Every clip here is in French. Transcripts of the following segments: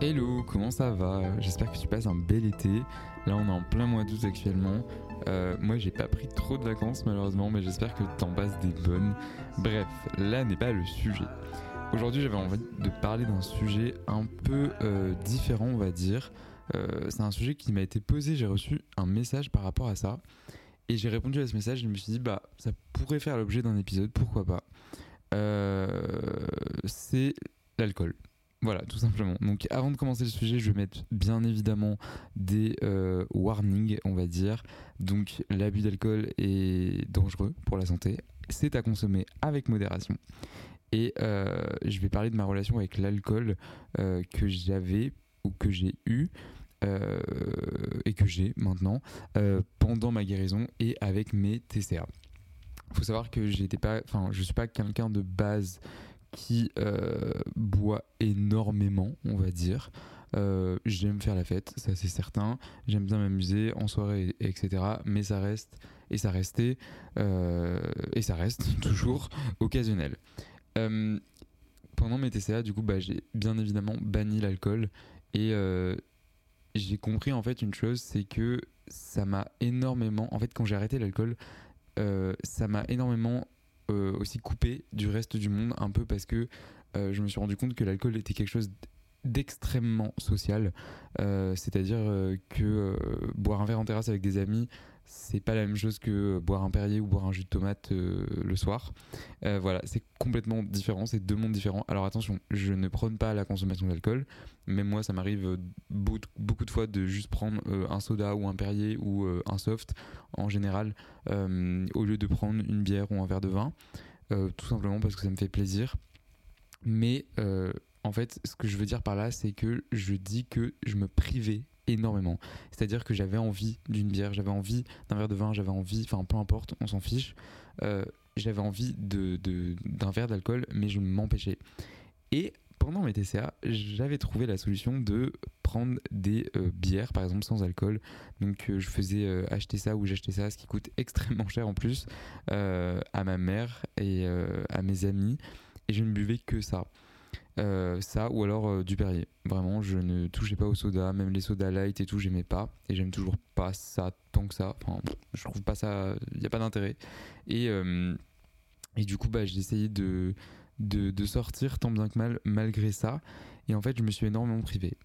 Hello, comment ça va? J'espère que tu passes un bel été. Là, on est en plein mois d'août actuellement. Euh, moi, j'ai pas pris trop de vacances malheureusement, mais j'espère que t'en passes des bonnes. Bref, là n'est pas le sujet. Aujourd'hui, j'avais envie de parler d'un sujet un peu euh, différent, on va dire. Euh, c'est un sujet qui m'a été posé. J'ai reçu un message par rapport à ça. Et j'ai répondu à ce message. Je me suis dit, bah, ça pourrait faire l'objet d'un épisode, pourquoi pas. C'est l'alcool. Voilà, tout simplement. Donc avant de commencer le sujet, je vais mettre bien évidemment des euh, warnings, on va dire. Donc l'abus d'alcool est dangereux pour la santé. C'est à consommer avec modération. Et euh, je vais parler de ma relation avec l'alcool euh, que j'avais ou que j'ai eu et que j'ai maintenant pendant ma guérison et avec mes TCA. Il faut savoir que j'étais pas, enfin, je suis pas quelqu'un de base qui euh, boit énormément, on va dire. Euh, j'aime faire la fête, ça c'est certain. J'aime bien m'amuser en soirée, etc. Mais ça reste et ça restait euh, et ça reste toujours occasionnel. Pendant mes TCA, du coup, bah, j'ai bien évidemment banni l'alcool et j'ai compris en fait une chose, c'est que ça m'a énormément, en fait, quand j'ai arrêté l'alcool, ça m'a énormément euh, aussi coupé du reste du monde, un peu parce que euh, je me suis rendu compte que l'alcool était quelque chose d'extrêmement social. Euh, C'est-à-dire que boire un verre en terrasse avec des amis, c'est pas la même chose que boire un Perrier ou boire un jus de tomate euh, le soir. Euh, voilà, c'est complètement différent, c'est deux mondes différents. Alors attention, je ne prône pas la consommation d'alcool. Même moi, ça m'arrive euh, beau- beaucoup de fois de juste prendre un soda ou un Perrier ou un soft en général au lieu de prendre une bière ou un verre de vin. Tout simplement parce que ça me fait plaisir. Mais en fait, ce que je veux dire par là, c'est que je dis que je me privais énormément. C'est-à-dire que j'avais envie d'une bière, j'avais envie d'un verre de vin, j'avais envie, enfin peu importe, on s'en fiche. Euh, j'avais envie de, de- d'un verre d'alcool, mais je m'empêchais. Et pendant mes TCA, j'avais trouvé la solution de prendre des euh, bières, par exemple sans alcool. Donc euh, je faisais acheter ça ou j'achetais ça, ce qui coûte extrêmement cher en plus, à ma mère et à mes amis. Et je ne buvais que ça. Euh, ça ou alors euh, du Perrier. Vraiment, je ne touchais pas au soda, même les sodas light et tout, j'aimais pas. Et j'aime toujours pas ça tant que ça. Enfin, je trouve pas ça. Il n'y a pas d'intérêt. Et, euh, et du coup, bah, j'ai essayé de, de, de sortir tant bien que mal malgré ça. Et en fait, je me suis énormément privé.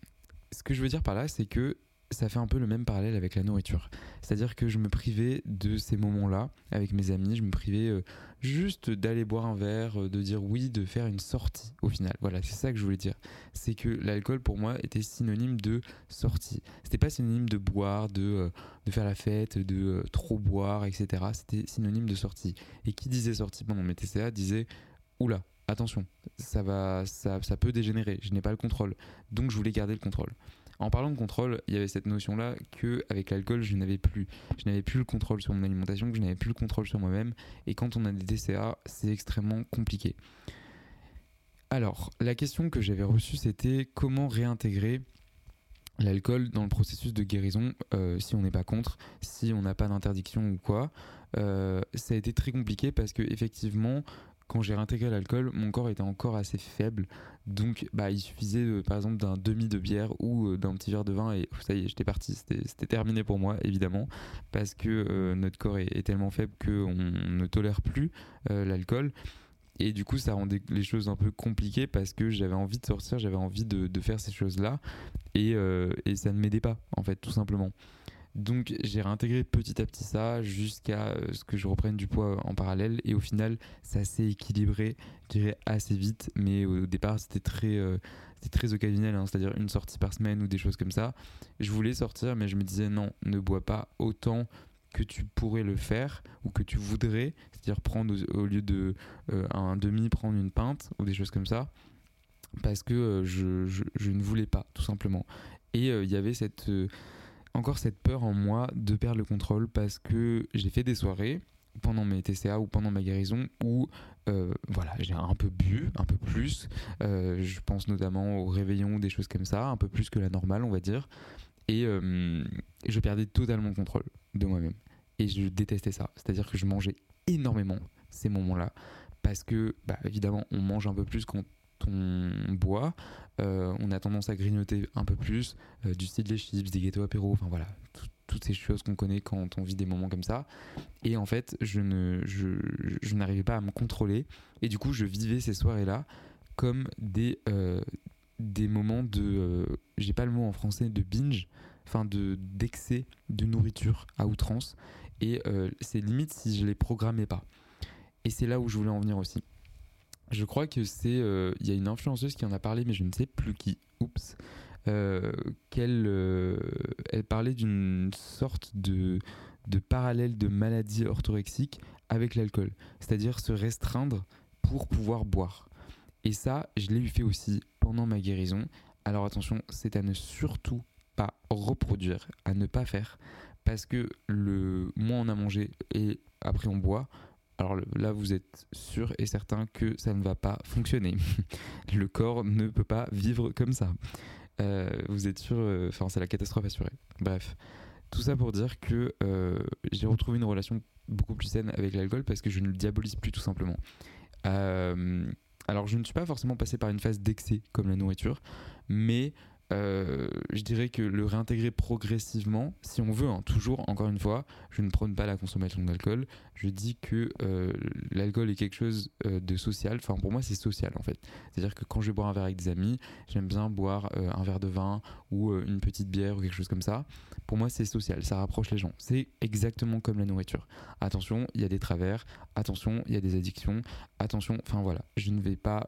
Ce que je veux dire par là, c'est que ça fait un peu le même parallèle avec la nourriture. C'est-à-dire que je me privais de ces moments-là avec mes amis, je me privais euh, juste d'aller boire un verre, euh, de dire oui, de faire une sortie au final. Voilà, c'est ça que je voulais dire. C'est que l'alcool pour moi était synonyme de sortie. C'était pas synonyme de boire, de, euh, faire la fête, de trop boire, etc. C'était synonyme de sortie. Et qui disait sortie? Pendant mes TCA disait oula, attention, ça, va, ça, ça peut dégénérer, je n'ai pas le contrôle. Donc je voulais garder le contrôle. En parlant de contrôle, il y avait cette notion-là que avec l'alcool, je n'avais plus. Le contrôle sur mon alimentation, que je n'avais plus le contrôle sur moi-même. Et quand on a des DCA, c'est extrêmement compliqué. Alors, la question que j'avais reçue, c'était comment réintégrer l'alcool dans le processus de guérison euh, si on n'est pas contre, si on n'a pas d'interdiction ou quoi. Euh, ça a été très compliqué parce que effectivement, quand j'ai réintégré l'alcool, mon corps était encore assez faible. Donc, bah, il suffisait euh, par exemple d'un demi de bière ou euh, d'un petit verre de vin et ça y est, j'étais parti. C'était terminé pour moi, évidemment, parce que euh, notre corps est, tellement faible qu'on ne tolère plus l'alcool. Et du coup, ça rendait les choses un peu compliquées parce que j'avais envie de sortir, j'avais envie de, faire ces choses-là. Et, et ça ne m'aidait pas, en fait, tout simplement. Donc j'ai réintégré petit à petit ça jusqu'à euh, ce que je reprenne du poids en parallèle et au final ça s'est équilibré, je dirais assez vite, mais au départ c'était très, euh, très occasionnel, hein, c'est-à-dire une sortie par semaine ou des choses comme ça. Je voulais sortir mais je me disais non, ne bois pas autant que tu pourrais le faire ou que tu voudrais, c'est-à-dire prendre au, lieu de euh, un demi, prendre une pinte ou des choses comme ça, parce que je, ne voulais pas tout simplement. Et il y avait cette encore cette peur en moi de perdre le contrôle parce que j'ai fait des soirées pendant mes TCA ou pendant ma guérison où euh, voilà j'ai un peu bu un peu plus. Euh, je pense notamment au réveillon des choses comme ça un peu plus que la normale on va dire. Et, euh, je perdais totalement le contrôle de moi-même. Et je détestais ça. C'est à dire que je mangeais énormément ces moments là parce que bah, évidemment on mange un peu plus quand on boit, euh, on a tendance à grignoter un peu plus, euh, du style des chips, des gâteaux apéro, enfin voilà, toutes ces choses qu'on connaît quand on vit des moments comme ça. Et en fait, je ne, je, n'arrivais pas à me contrôler, et du coup, je vivais ces soirées-là comme des, euh, des moments de, j'ai pas le mot en français, de binge, enfin de d'excès de nourriture à outrance, et c'est limite si je les programmais pas. Et c'est là où je voulais en venir aussi. Je crois que c'est. Euh, il y a une influenceuse qui en a parlé, mais je ne sais plus qui. Oups. Euh, qu'elle euh, elle parlait d'une sorte de, de parallèle de maladie orthorexique avec l'alcool. C'est-à-dire se restreindre pour pouvoir boire. Et ça, je l'ai eu fait aussi pendant ma guérison. Alors attention, c'est à ne surtout pas reproduire, à ne pas faire. Parce que le moins on a mangé et après on boit, alors là, vous êtes sûr et certain que ça ne va pas fonctionner. le corps ne peut pas vivre comme ça. Euh, vous êtes sûr, euh, enfin, c'est la catastrophe assurée. Bref, tout ça pour dire que euh, j'ai retrouvé une relation beaucoup plus saine avec l'alcool parce que je ne le diabolise plus tout simplement. alors, je ne suis pas forcément passé par une phase d'excès comme la nourriture, mais euh, je dirais que le réintégrer progressivement, si on veut, hein, toujours, encore une fois, je ne prône pas la consommation d'alcool, je dis que euh, l'alcool est quelque chose euh, de social, enfin pour moi c'est social en fait. C'est-à-dire que quand je boire un verre avec des amis, j'aime bien boire un verre de vin ou une petite bière ou quelque chose comme ça. Pour moi c'est social, ça rapproche les gens. C'est exactement comme la nourriture. Attention, il y a des travers, attention, il y a des addictions, attention, enfin voilà, je ne vais pas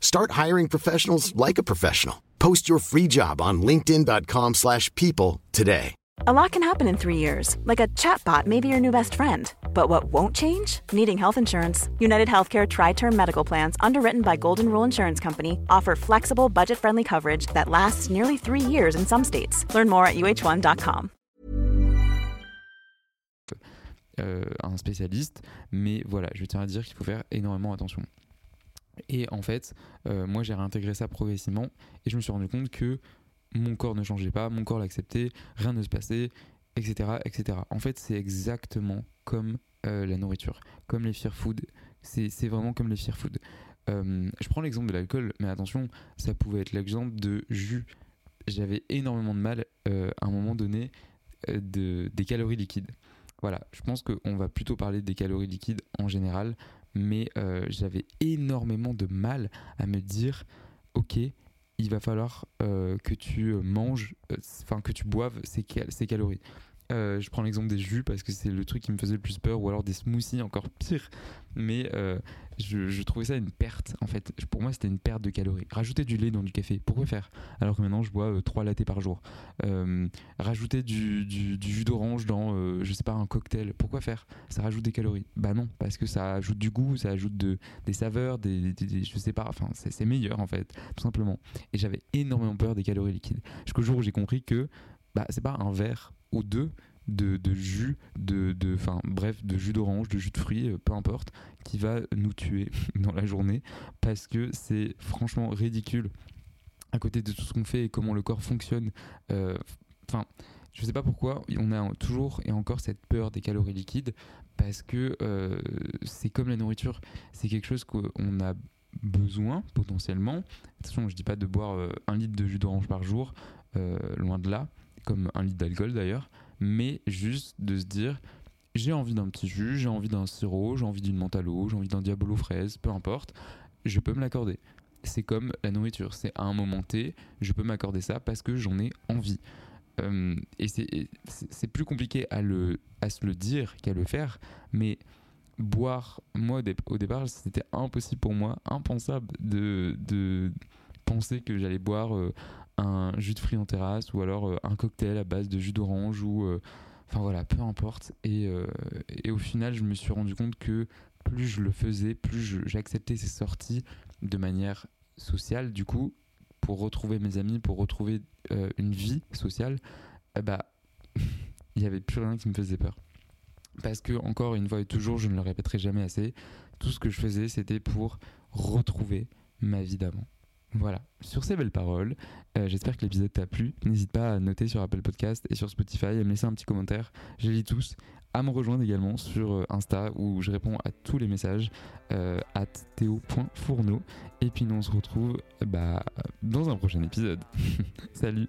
Start hiring professionals like a professional. Post your free job on linkedin.com slash people today. A lot can happen in three years. Like a chatbot may be your new best friend. But what won't change? Needing health insurance. United Healthcare Tri-Term Medical Plans, underwritten by Golden Rule Insurance Company, offer flexible, budget-friendly coverage that lasts nearly three years in some states. Learn more at uh1.com. Euh, un spécialiste, mais voilà, je tiens à dire qu'il faut faire énormément attention. Et en fait, euh, moi j'ai réintégré ça progressivement et je me suis rendu compte que mon corps ne changeait pas, mon corps l'acceptait, rien ne se passait, etc. etc. En fait, c'est exactement comme euh, la nourriture, comme les fear food. C'est vraiment comme les fear food. Euh, je prends l'exemple de l'alcool, mais attention, ça pouvait être l'exemple de jus. J'avais énormément de mal à un moment donné de, des calories liquides. Voilà, je pense qu'on va plutôt parler des calories liquides en général, mais euh, j'avais énormément de mal à me dire, ok, il va falloir euh, que tu manges, euh, enfin que tu boives ces calories. Euh, je prends l'exemple des jus parce que c'est le truc qui me faisait le plus peur, ou alors des smoothies encore pire. Mais euh, je, trouvais ça une perte en fait. Pour moi, c'était une perte de calories. Rajouter du lait dans du café, pourquoi faire? Alors que maintenant, je bois 3 lattés par jour. Euh, rajouter du, jus d'orange dans, euh, je sais pas, un cocktail, pourquoi faire? Ça rajoute des calories. Bah non, parce que ça ajoute du goût, ça ajoute de, des saveurs, des, des- des- je sais pas, enfin, c'est meilleur en fait, tout simplement. Et j'avais énormément peur des calories liquides. Jusqu'au jour où j'ai compris que bah, c'est pas un verre ou deux de, de jus, de, de, bref, de jus d'orange, de jus de fruits, euh, peu importe, qui va nous tuer dans la journée parce que c'est franchement ridicule à côté de tout ce qu'on fait et comment le corps fonctionne. euh, Enfin, je sais pas pourquoi on a toujours et encore cette peur des calories liquides parce que euh, c'est comme la nourriture, c'est quelque chose qu'on a besoin potentiellement. Attention, je dis pas de boire euh, un litre de jus d'orange par jour, euh, loin de là, comme un litre d'alcool d'ailleurs, mais juste de se dire j'ai envie d'un petit jus, j'ai envie d'un sirop, j'ai envie d'une l'eau, j'ai envie d'un diabolo fraise, peu importe, je peux me l'accorder. C'est comme la nourriture, c'est à un moment T, je peux m'accorder ça parce que j'en ai envie. Euh, et c'est- plus compliqué à, le, à se le dire qu'à le faire, mais boire, moi au départ, c'était impossible pour moi, impensable de, de penser que j'allais boire euh, un jus de fruits en terrasse ou alors euh, un cocktail à base de jus d'orange ou. euh, Enfin voilà, peu importe. Et, euh, et au final, je me suis rendu compte que plus je le faisais, plus j'acceptais ces sorties de manière sociale, du coup, pour retrouver mes amis, pour retrouver une vie sociale, eh bah, il n'y avait plus rien qui me faisait peur. Parce que, encore une fois et toujours, je ne le répéterai jamais assez, tout ce que je faisais, c'était pour retrouver ma vie d'avant. Voilà, sur ces belles paroles, euh, j'espère que l'épisode t'a plu. N'hésite pas à noter sur Apple Podcast et sur Spotify, à me laisser un petit commentaire. Je les lis tous. À me rejoindre également sur euh, Insta où je réponds à tous les messages euh, at théo.fourneau. Et puis nous on se retrouve bah, dans un prochain épisode. Salut